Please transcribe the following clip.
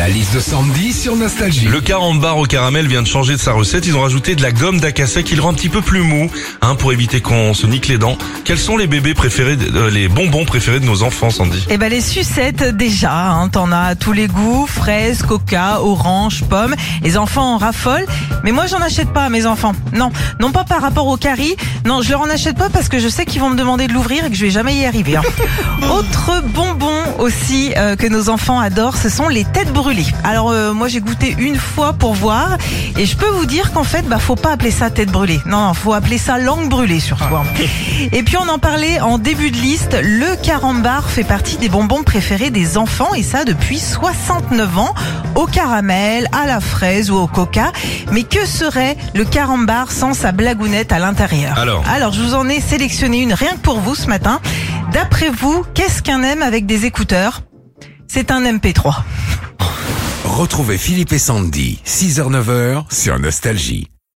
La liste de Sandy sur Nostalgie. Le carambar au caramel vient de changer de sa recette. Ils ont rajouté de la gomme d'acacia qui le rend un petit peu plus mou, hein, pour éviter qu'on se nique les dents. Quels sont les bébés préférés, de- euh, les bonbons préférés de nos enfants, Sandy? Eh ben les sucettes déjà, hein, t'en as à tous les goûts, fraises, coca, orange, pommes. Les enfants en raffolent, mais moi j'en achète pas à mes enfants. Non, non pas par rapport au carie, non je leur en achète pas parce que je sais qu'ils vont me demander de l'ouvrir et que je vais jamais y arriver. hein. Autre bonbon aussi euh, que nos enfants adorent, ce sont les têtes brûlées. Alors euh, moi j'ai goûté une fois pour voir et je peux vous dire qu'en fait bah faut pas appeler ça tête brûlée. Non, non, faut appeler ça langue brûlée surtout. hein. Et puis on en parlait en début de liste, le carambar fait partie des bonbons préférés des enfants et ça depuis 69 ans, au caramel, à la fraise ou au coca. Mais que serait le carambar sans sa blagounette à l'intérieur Alors Alors je vous en ai sélectionné une rien que pour vous ce matin. D'après vous, qu'est-ce qu'un M avec des écouteurs? C'est un MP3. Retrouvez Philippe et Sandy, 6h-9h sur Nostalgie.